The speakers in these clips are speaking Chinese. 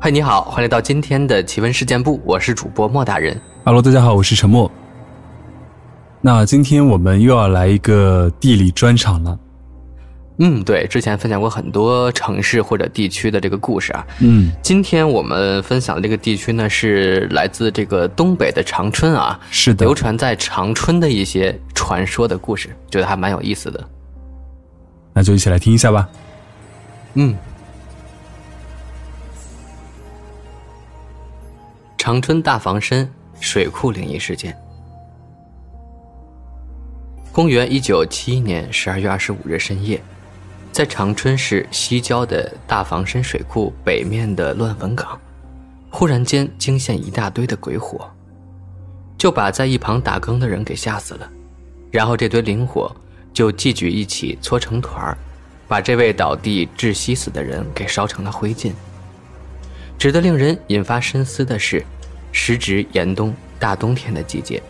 嗨，你好，欢迎来到今天的奇闻事件部，我是主播莫大人。Hello，大家好，我是陈默。那今天我们又要来一个地理专场了。嗯，对，之前分享过很多城市或者地区的这个故事啊。嗯，今天我们分享的这个地区呢，是来自这个东北的长春啊，是的，流传在长春的一些传说的故事，觉得还蛮有意思的。那就一起来听一下吧。嗯。长春大房山水库灵异事件。公元一九七一年十二月二十五日深夜，在长春市西郊的大房山水库北面的乱坟岗，忽然间惊现一大堆的鬼火，就把在一旁打更的人给吓死了。然后这堆灵火就聚聚一起搓成团儿把这位倒地窒息死的人给烧成了灰烬。值得令人引发深思的是。时值严冬，大冬天的季节，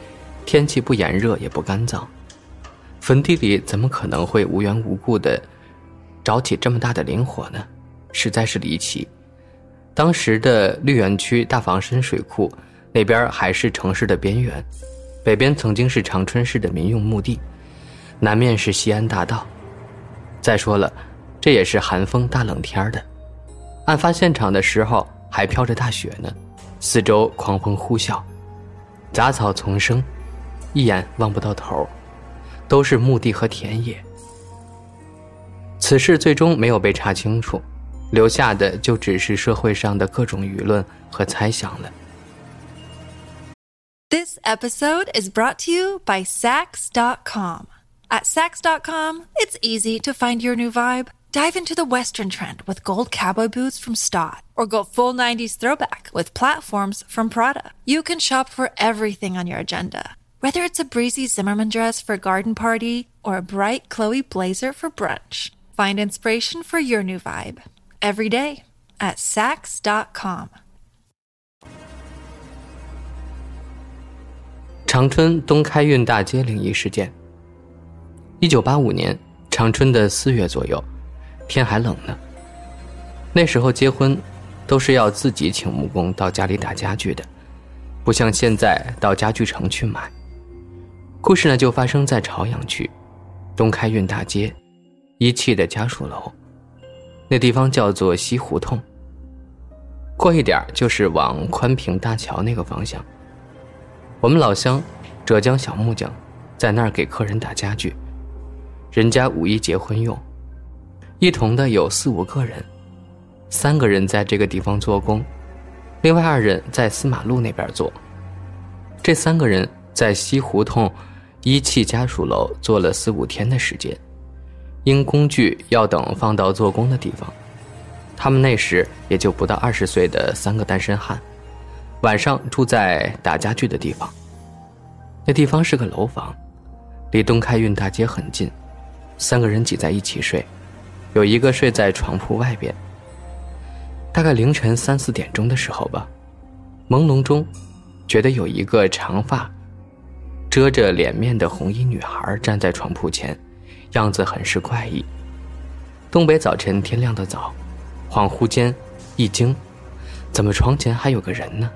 天气不炎热也不干燥，坟地里怎么可能会无缘无故的着起这么大的灵火呢？实在是离奇。当时的绿园区大房山水库那边还是城市的边缘，北边曾经是长春市的民用墓地，南面是西安大道。再说了，这也是寒风大冷天的，案发现场的时候还飘着大雪呢。四周狂风呼啸，杂草丛生，一眼望不到头，都是墓地和田野。此事最终没有被查清楚，留下的就只是社会上的各种舆论和猜想了。This episode is brought to you by Sax.com. At Sax.com, it's easy to find your new vibe. Dive into the Western trend with gold cowboy boots from Stott, or go full 90s throwback with platforms from Prada. You can shop for everything on your agenda, whether it's a breezy Zimmerman dress for a garden party or a bright Chloe blazer for brunch. Find inspiration for your new vibe every day at Sax.com. 长春东开运大街灵异事件。 一九八五年，长春的四月左右。天还冷呢。那时候结婚，都是要自己请木工到家里打家具的，不像现在到家具城去买。故事呢就发生在朝阳区东开运大街一汽的家属楼，那地方叫做西胡同。过一点就是往宽平大桥那个方向。我们老乡浙江小木匠在那儿给客人打家具，人家五一结婚用。一同的有四五个人，三个人在这个地方做工，另外二人在司马路那边做。这三个人在西胡同一汽家属楼做了四五天的时间，因工具要等放到做工的地方，他们那时也就不到二十岁的三个单身汉，晚上住在打家具的地方。那地方是个楼房，离东开运大街很近，三个人挤在一起睡。有一个睡在床铺外边。大概凌晨三四点钟的时候吧，朦胧中，觉得有一个长发、遮着脸面的红衣女孩站在床铺前，样子很是怪异。东北早晨天亮的早，恍惚间一惊，怎么床前还有个人呢？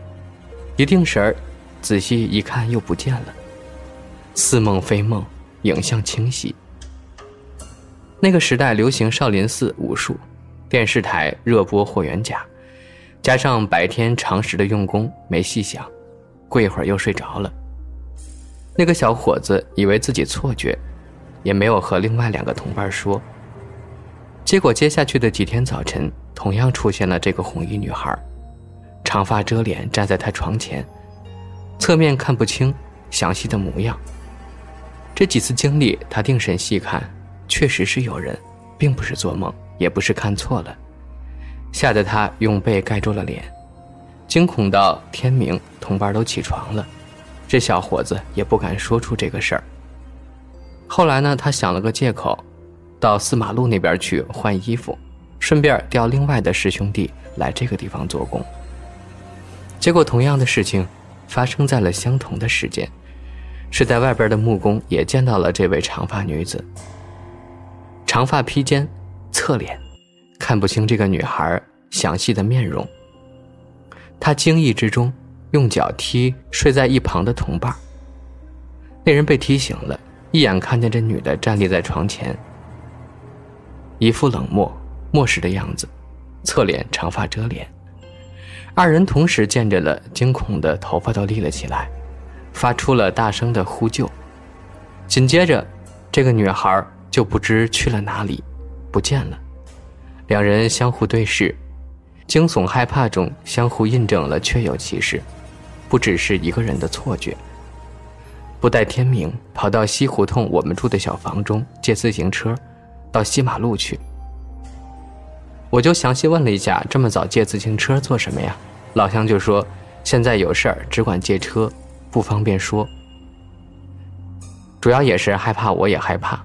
一定神儿，仔细一看又不见了，似梦非梦，影像清晰。那个时代流行少林寺武术，电视台热播霍元甲，加上白天长时的用功，没细想，过一会儿又睡着了。那个小伙子以为自己错觉，也没有和另外两个同伴说。结果接下去的几天早晨，同样出现了这个红衣女孩，长发遮脸站在他床前，侧面看不清详细的模样。这几次经历，他定神细看。确实是有人，并不是做梦，也不是看错了，吓得他用被盖住了脸，惊恐到天明，同伴都起床了，这小伙子也不敢说出这个事儿。后来呢，他想了个借口，到四马路那边去换衣服，顺便调另外的师兄弟来这个地方做工。结果同样的事情发生在了相同的时间，是在外边的木工也见到了这位长发女子。长发披肩，侧脸，看不清这个女孩详细的面容。他惊异之中，用脚踢睡在一旁的同伴。那人被踢醒了，一眼看见这女的站立在床前，一副冷漠、漠视的样子，侧脸，长发遮脸。二人同时见着了，惊恐的头发都立了起来，发出了大声的呼救。紧接着，这个女孩就不知去了哪里，不见了。两人相互对视，惊悚害怕中相互印证了确有其事，不只是一个人的错觉。不待天明，跑到西胡同我们住的小房中借自行车，到西马路去。我就详细问了一下，这么早借自行车做什么呀？老乡就说，现在有事儿只管借车，不方便说。主要也是害怕，我也害怕。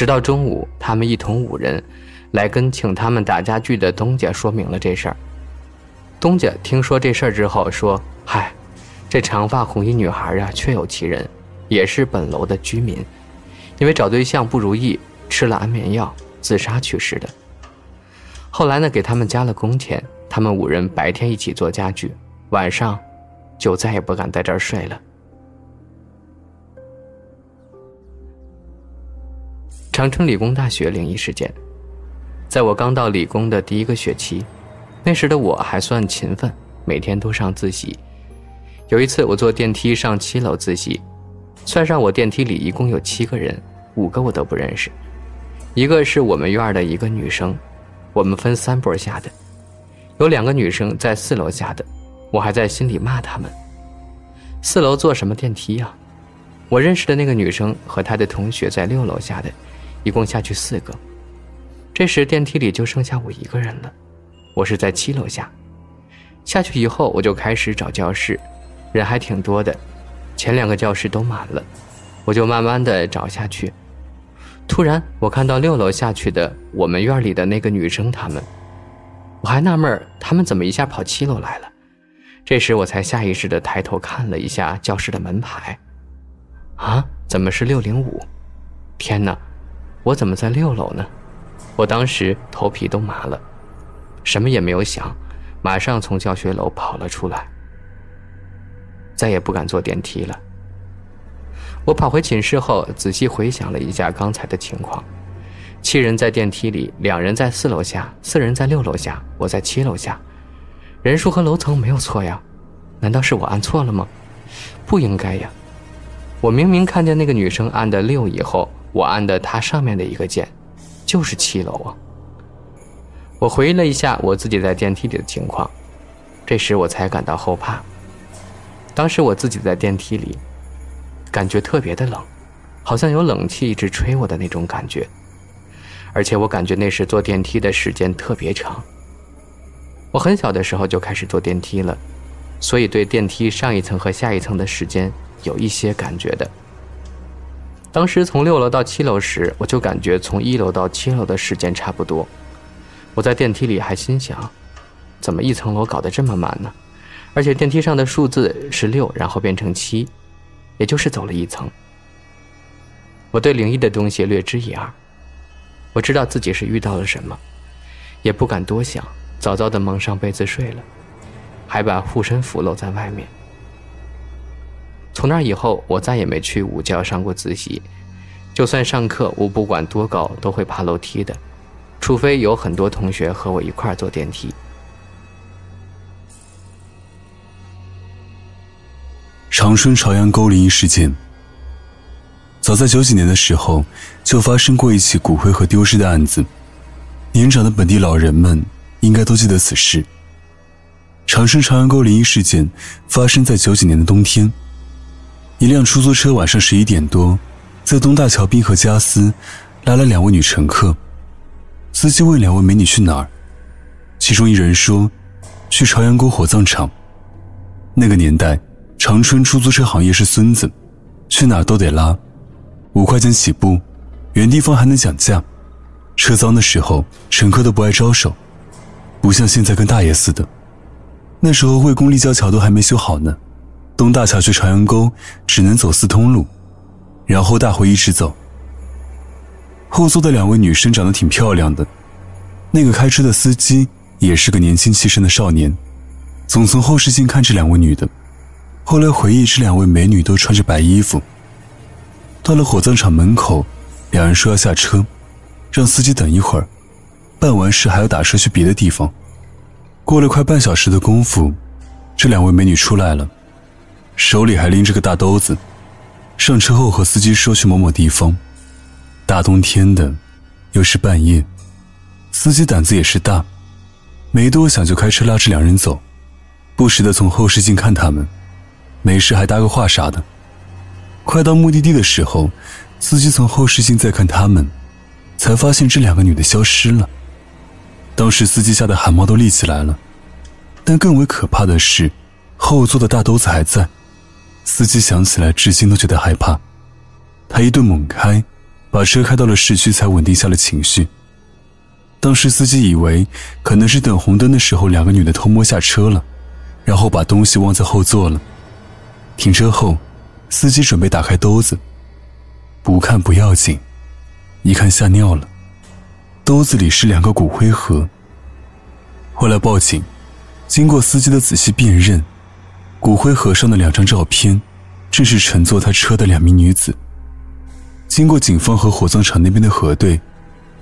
直到中午，他们一同五人来跟请他们打家具的东家说明了这事儿。东家听说这事儿之后说：“嗨，这长发红衣女孩啊，确有其人，也是本楼的居民，因为找对象不如意，吃了安眠药自杀去世的。”后来呢，给他们加了工钱。他们五人白天一起做家具，晚上就再也不敢在这儿睡了。长春理工大学灵异事件，在我刚到理工的第一个学期，那时的我还算勤奋，每天都上自习。有一次，我坐电梯上七楼自习，算上我电梯里一共有七个人，五个我都不认识，一个是我们院的一个女生。我们分三波下的，有两个女生在四楼下的，我还在心里骂他们。四楼坐什么电梯呀？我认识的那个女生和她的同学在六楼下的，一共下去四个。这时电梯里就剩下我一个人了，我是在七楼下。下去以后我就开始找教室，人还挺多的，前两个教室都满了，我就慢慢的找下去。突然，我看到六楼下去的我们院里的那个女生，她们，我还纳闷她们怎么一下跑七楼来了。这时，我才下意识的抬头看了一下教室的门牌，啊，怎么是六零五？天哪，我怎么在六楼呢？我当时头皮都麻了，什么也没有想，马上从教学楼跑了出来，再也不敢坐电梯了。我跑回寝室后，仔细回想了一下刚才的情况：七人在电梯里，两人在四楼下，四人在六楼下，我在七楼下，人数和楼层没有错呀？难道是我按错了吗？不应该呀！我明明看见那个女生按的六以后，我按的她上面的一个键，就是七楼啊！我回忆了一下我自己在电梯里的情况，这时我才感到后怕。当时我自己在电梯里。感觉特别的冷，好像有冷气一直吹我的那种感觉，而且我感觉那时坐电梯的时间特别长。我很小的时候就开始坐电梯了，所以对电梯上一层和下一层的时间有一些感觉的。当时从六楼到七楼时，我就感觉从一楼到七楼的时间差不多。我在电梯里还心想，怎么一层楼搞得这么慢呢？而且电梯上的数字是六，然后变成七。也就是走了一层。我对灵异的东西略知一二，我知道自己是遇到了什么，也不敢多想，早早的蒙上被子睡了，还把护身符露在外面。从那以后，我再也没去午觉上过自习，就算上课，我不管多高都会爬楼梯的，除非有很多同学和我一块坐电梯。长春朝阳沟灵异事件，早在九几年的时候就发生过一起骨灰盒丢失的案子，年长的本地老人们应该都记得此事。长春朝阳沟灵异事件发生在九几年的冬天，一辆出租车晚上十一点多，在东大桥滨河加斯拉了两位女乘客，司机问两位美女去哪儿，其中一人说去朝阳沟火葬场。那个年代。长春出租车行业是孙子，去哪儿都得拉，五块钱起步，原地方还能讲价。车脏的时候，乘客都不爱招手，不像现在跟大爷似的。那时候魏公立交桥都还没修好呢，东大桥去朝阳沟只能走四通路，然后大回一直走。后座的两位女生长得挺漂亮的，那个开车的司机也是个年轻气盛的少年，总从后视镜看这两位女的。后来回忆，这两位美女都穿着白衣服。到了火葬场门口，两人说要下车，让司机等一会儿，办完事还要打车去别的地方。过了快半小时的功夫，这两位美女出来了，手里还拎着个大兜子。上车后和司机说去某某地方。大冬天的，又是半夜，司机胆子也是大，没多想就开车拉着两人走，不时的从后视镜看他们，没事还搭个话啥的。快到目的地的时候，司机从后视镜再看他们，才发现这两个女的消失了。当时司机吓得汗毛都立起来了，但更为可怕的是，后座的大兜子还在。司机想起来，至今都觉得害怕。他一顿猛开。把车开到了市区，才稳定下了情绪。当时司机以为可能是等红灯的时候，两个女的偷摸下车了，然后把东西忘在后座了。停车后，司机准备打开兜子，不看不要紧，一看吓尿了。兜子里是两个骨灰盒。后来报警，经过司机的仔细辨认，骨灰盒上的两张照片，正是乘坐他车的两名女子。经过警方和火葬场那边的核对，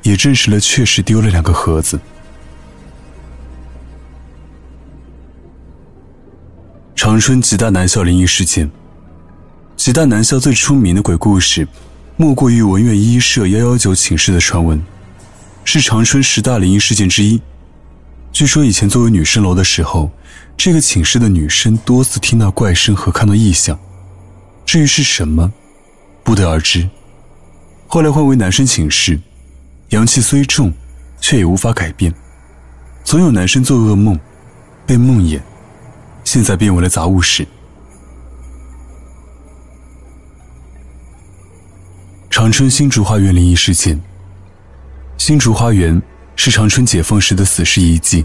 也证实了确实丢了两个盒子。长春吉大男校灵异事件。吉大男校最出名的鬼故事，莫过于文苑一社幺幺九寝室的传闻，是长春十大灵异事件之一。据说以前作为女生楼的时候，这个寝室的女生多次听到怪声和看到异象，至于是什么，不得而知。后来换为男生寝室，阳气虽重，却也无法改变，总有男生做噩梦，被梦魇，现在变为了杂物室。长春新竹花园灵异事件。新竹花园是长春解放时的死尸遗迹。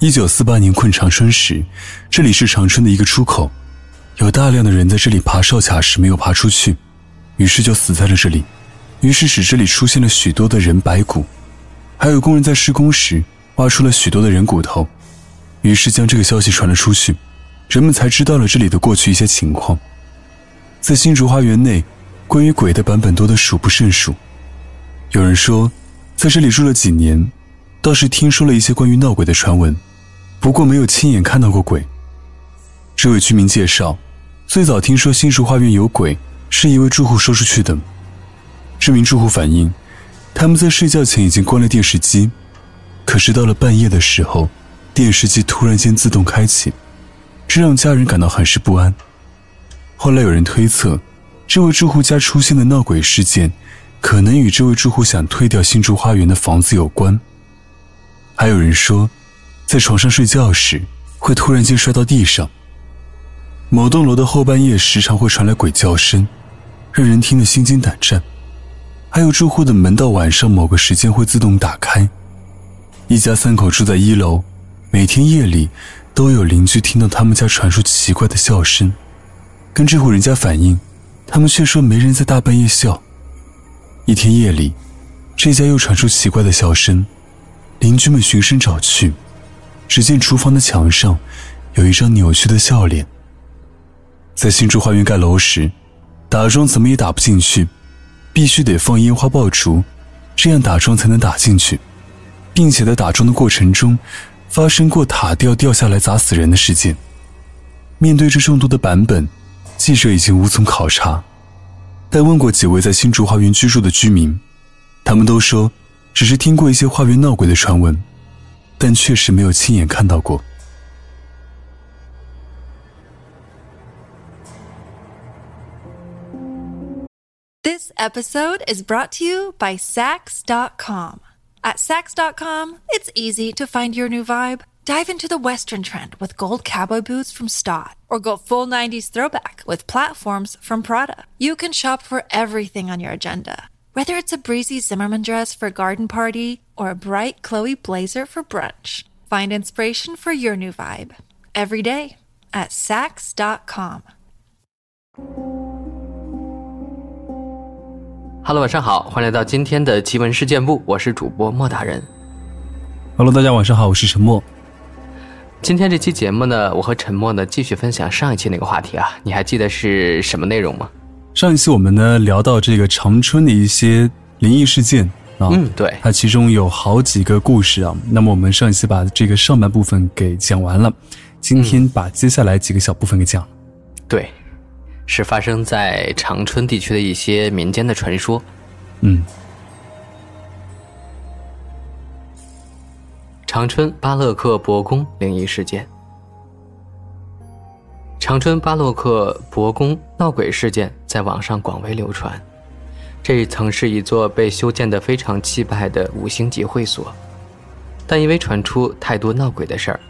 一九四八年困长春时，这里是长春的一个出口，有大量的人在这里爬哨卡时没有爬出去，于是就死在了这里。于是使这里出现了许多的人白骨，还有工人在施工时挖出了许多的人骨头，于是将这个消息传了出去，人们才知道了这里的过去一些情况。在新竹花园内，关于鬼的版本多得数不胜数。有人说，在这里住了几年，倒是听说了一些关于闹鬼的传闻，不过没有亲眼看到过鬼。这位居民介绍，最早听说新竹花园有鬼，是一位住户说出去的。这名住户反映，他们在睡觉前已经关了电视机，可是到了半夜的时候，电视机突然间自动开启，这让家人感到很是不安。后来有人推测，这位住户家出现的闹鬼事件，可能与这位住户想退掉新竹花园的房子有关。还有人说，在床上睡觉时会突然间摔到地上。某栋楼的后半夜时常会传来鬼叫声，让人听得心惊胆战。还有住户的门到晚上某个时间会自动打开。一家三口住在一楼，每天夜里都有邻居听到他们家传出奇怪的笑声，跟这户人家反映，他们却说没人在大半夜笑。一天夜里，这家又传出奇怪的笑声，邻居们循声找去，只见厨房的墙上有一张扭曲的笑脸。在新竹花园盖楼时，打桩怎么也打不进去。必须得放烟花爆竹，这样打桩才能打进去，并且在打桩的过程中，发生过塔吊掉下来砸死人的事件。面对这众多的版本，记者已经无从考察，但问过几位在新竹花园居住的居民，他们都说，只是听过一些花园闹鬼的传闻，但确实没有亲眼看到过。This episode is brought to you by Sax.com. At Sax.com, it's easy to find your new vibe. Dive into the Western trend with gold cowboy boots from Stott, or go full 90s throwback with platforms from Prada. You can shop for everything on your agenda, whether it's a breezy Zimmerman dress for a garden party or a bright Chloe blazer for brunch. Find inspiration for your new vibe every day at Sax.com. Hello，晚上好，欢迎来到今天的奇闻事件部，我是主播莫大人。Hello，大家晚上好，我是陈默。 今天这期节目呢，我和陈默呢继续分享上一期那个话题啊，你还记得是什么内容吗？上一期我们呢聊到这个长春的一些灵异事件啊，嗯，对，它其中有好几个故事啊。那么我们上一期把这个上半部分给讲完了，今天把接下来几个小部分给讲了。对。是发生在长春地区的一些民间的传说。嗯，长春巴洛克博宫灵异事件。长春巴洛克博宫闹鬼事件在网上广为流传。这曾是一座被修建的非常气派的五星级会所，但因为传出太多闹鬼的事儿，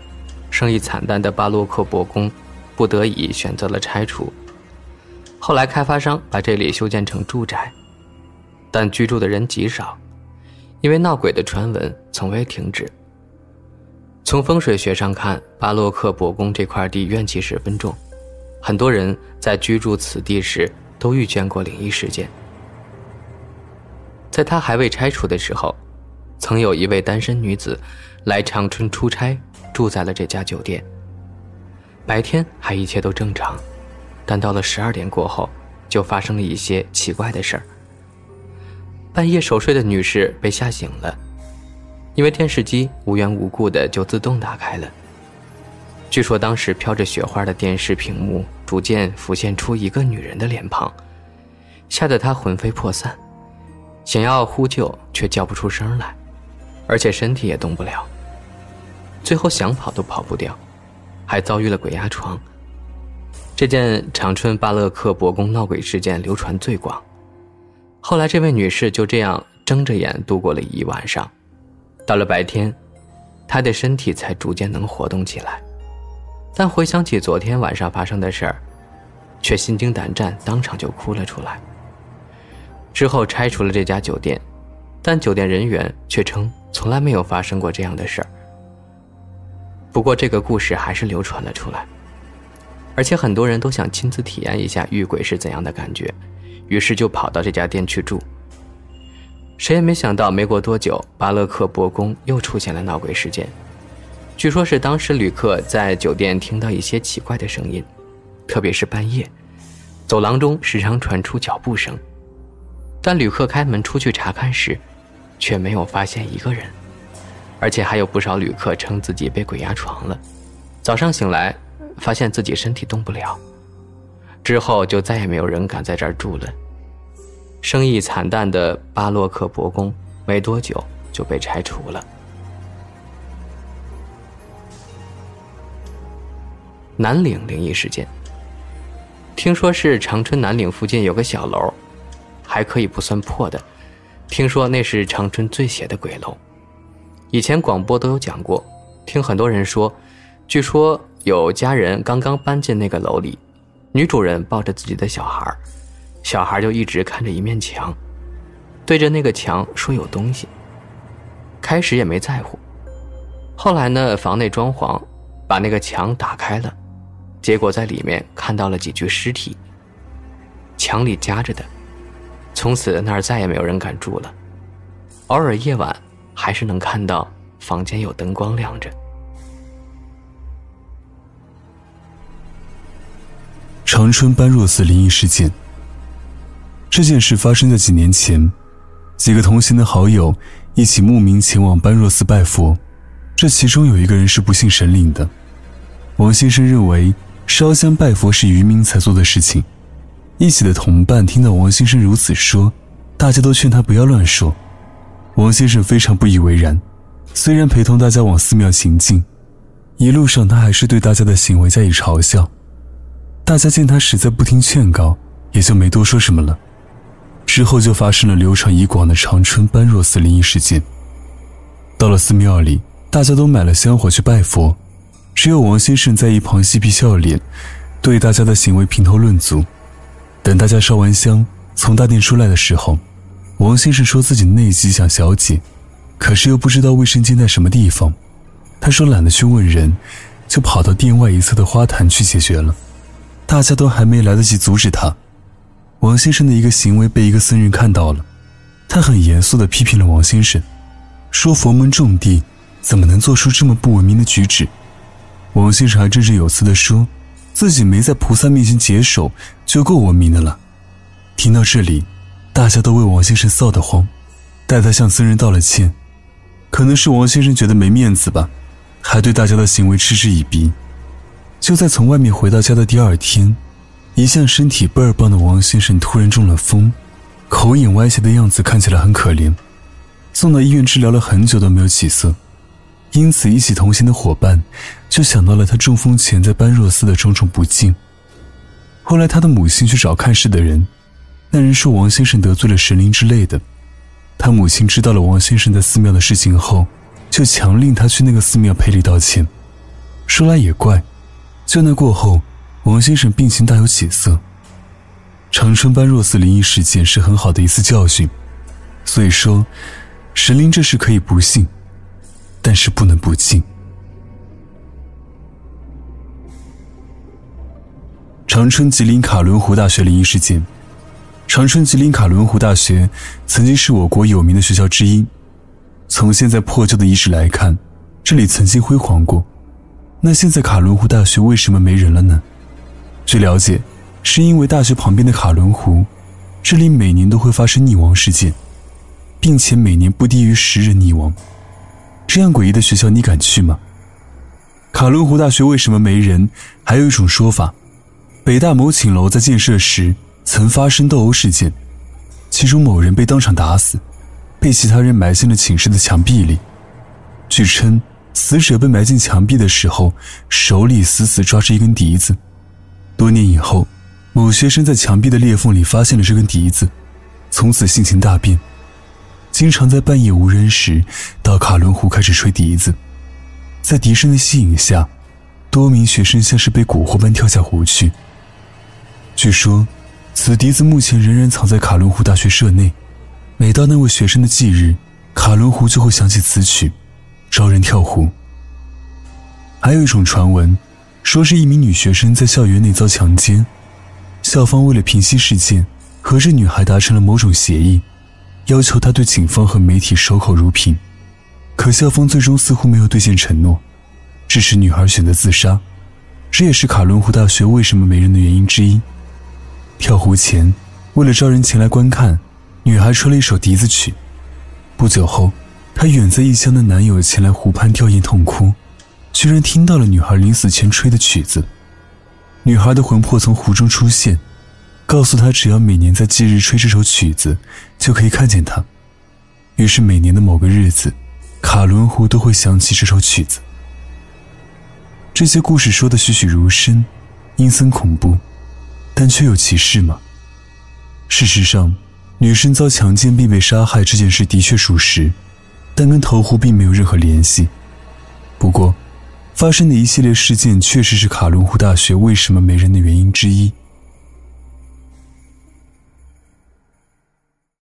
生意惨淡的巴洛克博宫不得已选择了拆除。后来，开发商把这里修建成住宅，但居住的人极少，因为闹鬼的传闻从未停止。从风水学上看，巴洛克博宫这块地怨气十分重，很多人在居住此地时都遇见过灵异事件。在他还未拆除的时候，曾有一位单身女子来长春出差，住在了这家酒店。白天还一切都正常。但到了十二点过后，就发生了一些奇怪的事儿。半夜熟睡的女士被吓醒了，因为电视机无缘无故的就自动打开了。据说当时飘着雪花的电视屏幕逐渐浮现出一个女人的脸庞，吓得她魂飞魄散，想要呼救却叫不出声来，而且身体也动不了。最后想跑都跑不掉，还遭遇了鬼压床。这件长春巴勒克博宫闹鬼事件流传最广，后来这位女士就这样睁着眼度过了一晚上，到了白天，他的身体才逐渐能活动起来，但回想起昨天晚上发生的事儿，却心惊胆战，当场就哭了出来。之后拆除了这家酒店，但酒店人员却称从来没有发生过这样的事儿。不过这个故事还是流传了出来。而且很多人都想亲自体验一下遇鬼是怎样的感觉，于是就跑到这家店去住。谁也没想到，没过多久，巴勒克博宫又出现了闹鬼事件。据说是当时旅客在酒店听到一些奇怪的声音，特别是半夜，走廊中时常传出脚步声。但旅客开门出去查看时，却没有发现一个人，而且还有不少旅客称自己被鬼压床了。早上醒来。发现自己身体动不了，之后就再也没有人敢在这儿住了。生意惨淡的巴洛克博宫没多久就被拆除了。南岭灵异事件，听说是长春南岭附近有个小楼，还可以不算破的。听说那是长春最邪的鬼楼，以前广播都有讲过，听很多人说，据说。有家人刚刚搬进那个楼里，女主人抱着自己的小孩，小孩就一直看着一面墙，对着那个墙说有东西。开始也没在乎，后来呢，房内装潢，把那个墙打开了，结果在里面看到了几具尸体，墙里夹着的，从此那儿再也没有人敢住了，偶尔夜晚还是能看到房间有灯光亮着。长春般若寺灵异事件。这件事发生在几年前，几个同行的好友一起慕名前往般若寺拜佛。这其中有一个人是不信神灵的。王先生认为烧香拜佛是愚民才做的事情。一起的同伴听到王先生如此说，大家都劝他不要乱说。王先生非常不以为然，虽然陪同大家往寺庙行进，一路上他还是对大家的行为加以嘲笑。大家见他实在不听劝告，也就没多说什么了。之后就发生了流传已广的长春般若寺灵异事件。到了寺庙里，大家都买了香火去拜佛，只有王先生在一旁嬉皮笑脸，对大家的行为评头论足。等大家烧完香，从大殿出来的时候，王先生说自己内急想小解，可是又不知道卫生间在什么地方。他说懒得去问人，就跑到殿外一侧的花坛去解决了。大家都还没来得及阻止他，王先生的一个行为被一个僧人看到了，他很严肃地批评了王先生，说佛门重地，怎么能做出这么不文明的举止？王先生还振振有词地说，自己没在菩萨面前解手就够文明的了。听到这里，大家都为王先生臊得慌，带他向僧人道了歉。可能是王先生觉得没面子吧，还对大家的行为嗤之以鼻。就在从外面回到家的第二天。一向身体倍儿棒的王先生突然中了风，口眼歪斜的样子看起来很可怜，送到医院治疗了很久都没有起色，因此一起同行的伙伴就想到了他中风前在般若寺的种种不敬。后来他的母亲去找看事的人，那人说王先生得罪了神灵之类的。他母亲知道了王先生在寺庙的事情后，就强令他去那个寺庙赔礼道歉。说来也怪，就那过后。王先生病情大有起色。长春般若寺灵异事件是很好的一次教训，所以说，神灵这事可以不信，但是不能不敬。长春吉林卡伦湖大学灵异事件。长春吉林卡伦湖大学曾经是我国有名的学校之一，从现在破旧的遗址来看，这里曾经辉煌过。那现在卡伦湖大学为什么没人了呢？据了解，是因为大学旁边的卡伦湖，这里每年都会发生溺亡事件，并且每年不低于十人溺亡。这样诡异的学校，你敢去吗？卡伦湖大学为什么没人？还有一种说法，北大某寝楼在建设时曾发生斗殴事件，其中某人被当场打死，被其他人埋进了寝室的墙壁里。据称，死者被埋进墙壁的时候，手里死死抓着一根笛子。多年以后，某学生在墙壁的裂缝里发现了这根笛子，从此性情大变，经常在半夜无人时到卡伦湖开始吹笛子。在笛声的吸引下，多名学生像是被蛊惑般跳下湖去。据说，此笛子目前仍然藏在卡伦湖大学舍内。每到那位学生的忌日，卡伦湖就会响起此曲，招人跳湖。还有一种传闻。说是一名女学生在校园内遭强奸，校方为了平息事件，和这女孩达成了某种协议，要求她对警方和媒体守口如瓶。可校方最终似乎没有兑现承诺，致使女孩选择自杀。这也是卡伦湖大学为什么没人的原因之一。跳湖前，为了招人前来观看，女孩吹了一首笛子曲。不久后，她远在异乡的男友前来湖畔吊唁痛哭。居然听到了女孩临死前吹的曲子，女孩的魂魄从湖中出现，告诉她只要每年在忌日吹这首曲子，就可以看见她。于是每年的某个日子，卡伦湖都会响起这首曲子。这些故事说的栩栩如生，阴森恐怖，但却有其事吗？事实上，女生遭强奸并被杀害这件事的确属实，但跟投湖并没有任何联系。不过。发生的一系列事件，确实是卡伦湖大学为什么没人的原因之一。